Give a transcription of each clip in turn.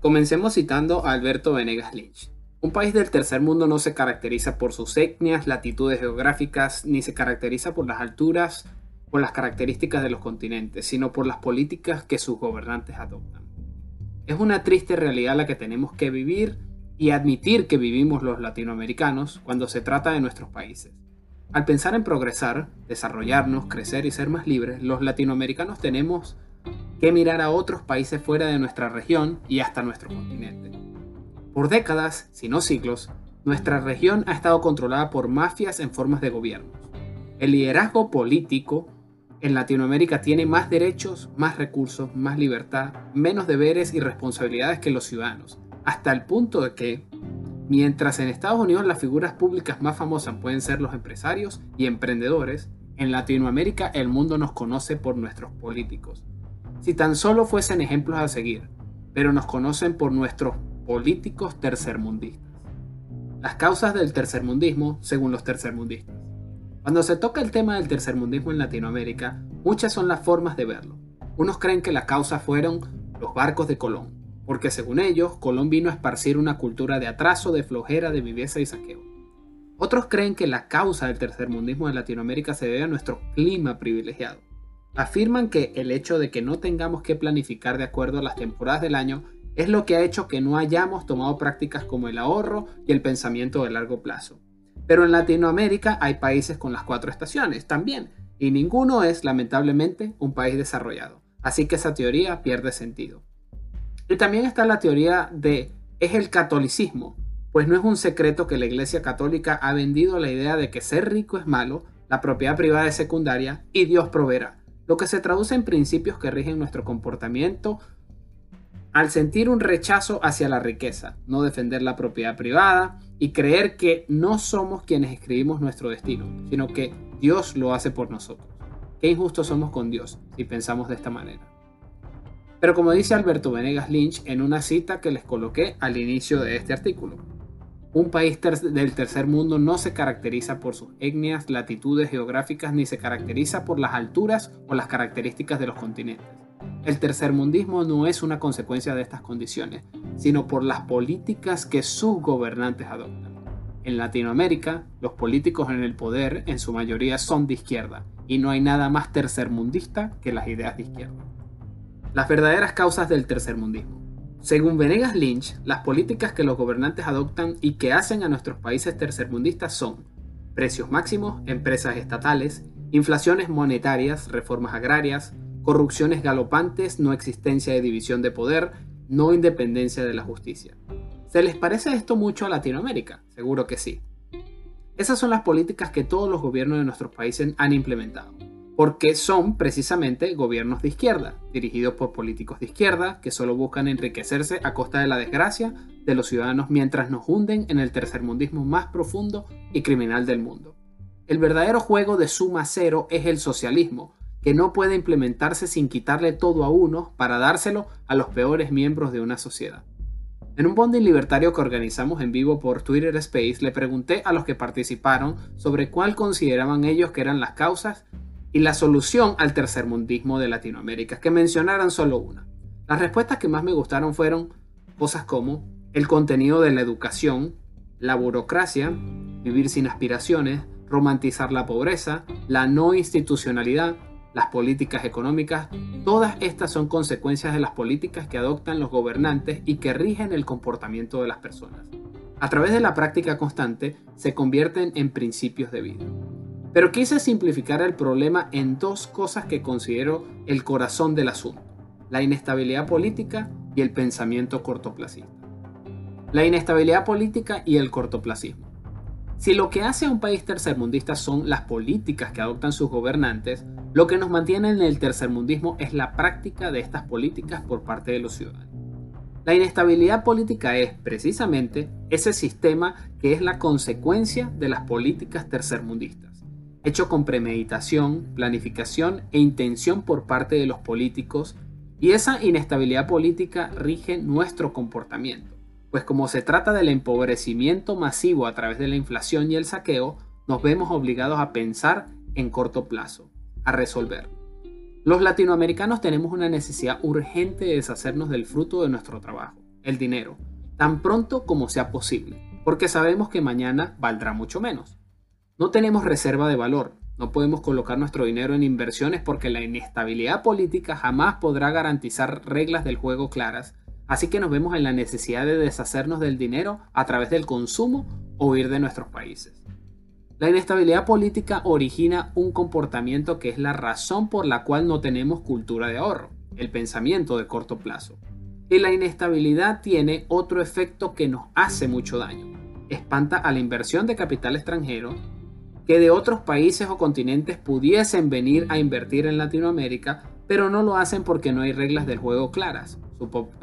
Comencemos citando a Alberto Venegas Lynch. Un país del tercer mundo no se caracteriza por sus etnias, latitudes geográficas, ni se caracteriza por las alturas o las características de los continentes, sino por las políticas que sus gobernantes adoptan. Es una triste realidad la que tenemos que vivir y admitir que vivimos los latinoamericanos cuando se trata de nuestros países. Al pensar en progresar, desarrollarnos, crecer y ser más libres, los latinoamericanos tenemos que mirar a otros países fuera de nuestra región y hasta nuestro continente. Por décadas, si no siglos, nuestra región ha estado controlada por mafias en formas de gobiernos. El liderazgo político en Latinoamérica tiene más derechos, más recursos, más libertad, menos deberes y responsabilidades que los ciudadanos, hasta el punto de que Mientras en Estados Unidos las figuras públicas más famosas pueden ser los empresarios y emprendedores, en Latinoamérica el mundo nos conoce por nuestros políticos. Si tan solo fuesen ejemplos a seguir, pero nos conocen por nuestros políticos tercermundistas. Las causas del tercermundismo según los tercermundistas. Cuando se toca el tema del tercermundismo en Latinoamérica, muchas son las formas de verlo. Unos creen que la causa fueron los barcos de Colón, porque según ellos, Colón vino a esparcir una cultura de atraso, de flojera, de viveza y saqueo. Otros creen que la causa del tercermundismo en Latinoamérica se debe a nuestro clima privilegiado. Afirman que el hecho de que no tengamos que planificar de acuerdo a las temporadas del año es lo que ha hecho que no hayamos tomado prácticas como el ahorro y el pensamiento de largo plazo. Pero en Latinoamérica hay países con las cuatro estaciones también, y ninguno es, lamentablemente, un país desarrollado. Así que esa teoría pierde sentido. Y también está la teoría de es el catolicismo, pues no es un secreto que la Iglesia Católica ha vendido la idea de que ser rico es malo, la propiedad privada es secundaria y Dios proveerá, lo que se traduce en principios que rigen nuestro comportamiento al sentir un rechazo hacia la riqueza, no defender la propiedad privada y creer que no somos quienes escribimos nuestro destino, sino que Dios lo hace por nosotros. Qué injustos somos con Dios si pensamos de esta manera. Pero como dice Alberto Venegas Lynch en una cita que les coloqué al inicio de este artículo, un país del tercer mundo no se caracteriza por sus etnias, latitudes geográficas, ni se caracteriza por las alturas o las características de los continentes. El tercermundismo no es una consecuencia de estas condiciones, sino por las políticas que sus gobernantes adoptan. En Latinoamérica, los políticos en el poder en su mayoría son de izquierda, y no hay nada más tercermundista que las ideas de izquierda. Las verdaderas causas del tercermundismo. Según Venegas Lynch, las políticas que los gobernantes adoptan y que hacen a nuestros países tercermundistas son precios máximos, empresas estatales, inflaciones monetarias, reformas agrarias, corrupciones galopantes, no existencia de división de poder, no independencia de la justicia. ¿Se les parece esto mucho a Latinoamérica? Seguro que sí. Esas son las políticas que todos los gobiernos de nuestros países han implementado porque son precisamente gobiernos de izquierda, dirigidos por políticos de izquierda que solo buscan enriquecerse a costa de la desgracia de los ciudadanos mientras nos hunden en el tercermundismo más profundo y criminal del mundo. El verdadero juego de suma cero es el socialismo, que no puede implementarse sin quitarle todo a uno para dárselo a los peores miembros de una sociedad. En un bonding libertario que organizamos en vivo por Twitter Space, le pregunté a los que participaron sobre cuál consideraban ellos que eran las causas y la solución al tercermundismo de Latinoamérica, que mencionaran solo una. Las respuestas que más me gustaron fueron cosas como el contenido de la educación, la burocracia, vivir sin aspiraciones, romantizar la pobreza, la no institucionalidad, las políticas económicas, todas estas son consecuencias de las políticas que adoptan los gobernantes y que rigen el comportamiento de las personas. A través de la práctica constante se convierten en principios de vida. Pero quise simplificar el problema en dos cosas que considero el corazón del asunto, la inestabilidad política y el pensamiento cortoplacista. La inestabilidad política y el cortoplacismo. Si lo que hace a un país tercermundista son las políticas que adoptan sus gobernantes, lo que nos mantiene en el tercermundismo es la práctica de estas políticas por parte de los ciudadanos. La inestabilidad política es precisamente ese sistema que es la consecuencia de las políticas tercermundistas hecho con premeditación, planificación e intención por parte de los políticos, y esa inestabilidad política rige nuestro comportamiento, pues como se trata del empobrecimiento masivo a través de la inflación y el saqueo, nos vemos obligados a pensar en corto plazo, a resolver. Los latinoamericanos tenemos una necesidad urgente de deshacernos del fruto de nuestro trabajo, el dinero, tan pronto como sea posible, porque sabemos que mañana valdrá mucho menos. No tenemos reserva de valor, no podemos colocar nuestro dinero en inversiones porque la inestabilidad política jamás podrá garantizar reglas del juego claras, así que nos vemos en la necesidad de deshacernos del dinero a través del consumo o huir de nuestros países. La inestabilidad política origina un comportamiento que es la razón por la cual no tenemos cultura de ahorro, el pensamiento de corto plazo. Y la inestabilidad tiene otro efecto que nos hace mucho daño. Espanta a la inversión de capital extranjero que de otros países o continentes pudiesen venir a invertir en Latinoamérica, pero no lo hacen porque no hay reglas del juego claras.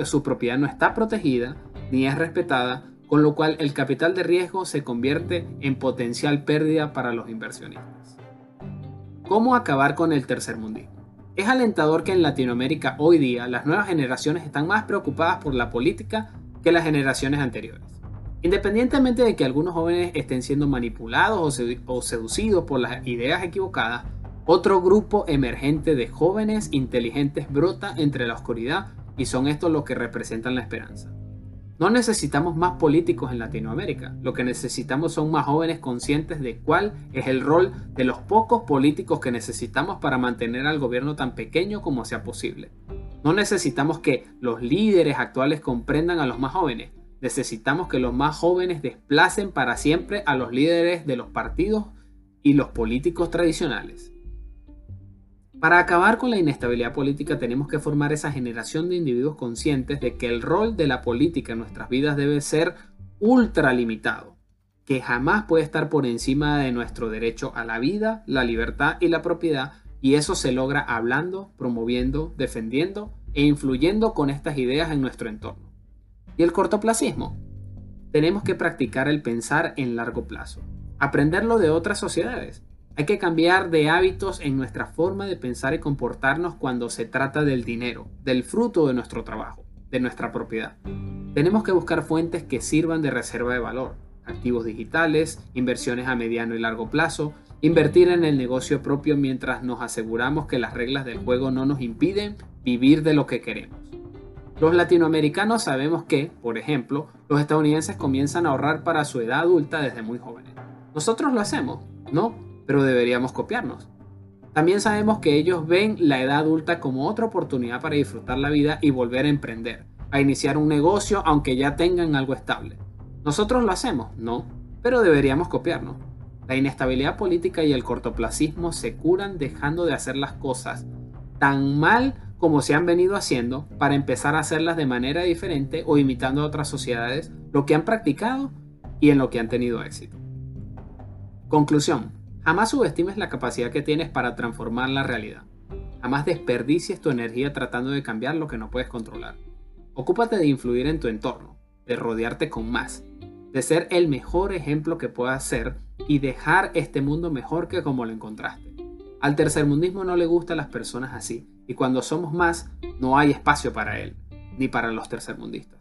Su, propiedad no está protegida ni es respetada, con lo cual el capital de riesgo se convierte en potencial pérdida para los inversionistas. ¿Cómo acabar con el tercermundismo? Es alentador que en Latinoamérica hoy día las nuevas generaciones están más preocupadas por la política que las generaciones anteriores. Independientemente de que algunos jóvenes estén siendo manipulados o seducidos por las ideas equivocadas, otro grupo emergente de jóvenes inteligentes brota entre la oscuridad y son estos los que representan la esperanza. No necesitamos más políticos en Latinoamérica, lo que necesitamos son más jóvenes conscientes de cuál es el rol de los pocos políticos que necesitamos para mantener al gobierno tan pequeño como sea posible. No necesitamos que los líderes actuales comprendan a los más jóvenes, necesitamos que los más jóvenes desplacen para siempre a los líderes de los partidos y los políticos tradicionales. Para acabar con la inestabilidad política tenemos que formar esa generación de individuos conscientes de que el rol de la política en nuestras vidas debe ser ultralimitado, que jamás puede estar por encima de nuestro derecho a la vida, la libertad y la propiedad, y eso se logra hablando, promoviendo, defendiendo e influyendo con estas ideas en nuestro entorno. ¿Y el cortoplacismo? Tenemos que practicar el pensar en largo plazo, aprenderlo de otras sociedades, hay que cambiar de hábitos en nuestra forma de pensar y comportarnos cuando se trata del dinero, del fruto de nuestro trabajo, de nuestra propiedad. Tenemos que buscar fuentes que sirvan de reserva de valor, activos digitales, inversiones a mediano y largo plazo, invertir en el negocio propio mientras nos aseguramos que las reglas del juego no nos impiden vivir de lo que queremos. Los latinoamericanos sabemos que, por ejemplo, los estadounidenses comienzan a ahorrar para su edad adulta desde muy jóvenes. Nosotros lo hacemos, ¿no? pero deberíamos copiarnos. También sabemos que ellos ven la edad adulta como otra oportunidad para disfrutar la vida y volver a emprender, a iniciar un negocio aunque ya tengan algo estable. ¿Nosotros lo hacemos? No, pero deberíamos copiarnos. La inestabilidad política y el cortoplacismo se curan dejando de hacer las cosas tan mal como se han venido haciendo para empezar a hacerlas de manera diferente o imitando a otras sociedades lo que han practicado y en lo que han tenido éxito. Conclusión. Jamás subestimes la capacidad que tienes para transformar la realidad. Jamás desperdicies tu energía tratando de cambiar lo que no puedes controlar. Ocúpate de influir en tu entorno, de rodearte con más, de ser el mejor ejemplo que puedas ser y dejar este mundo mejor que como lo encontraste. Al tercermundismo no le gustan las personas así, y cuando somos más, no hay espacio para él, ni para los tercermundistas.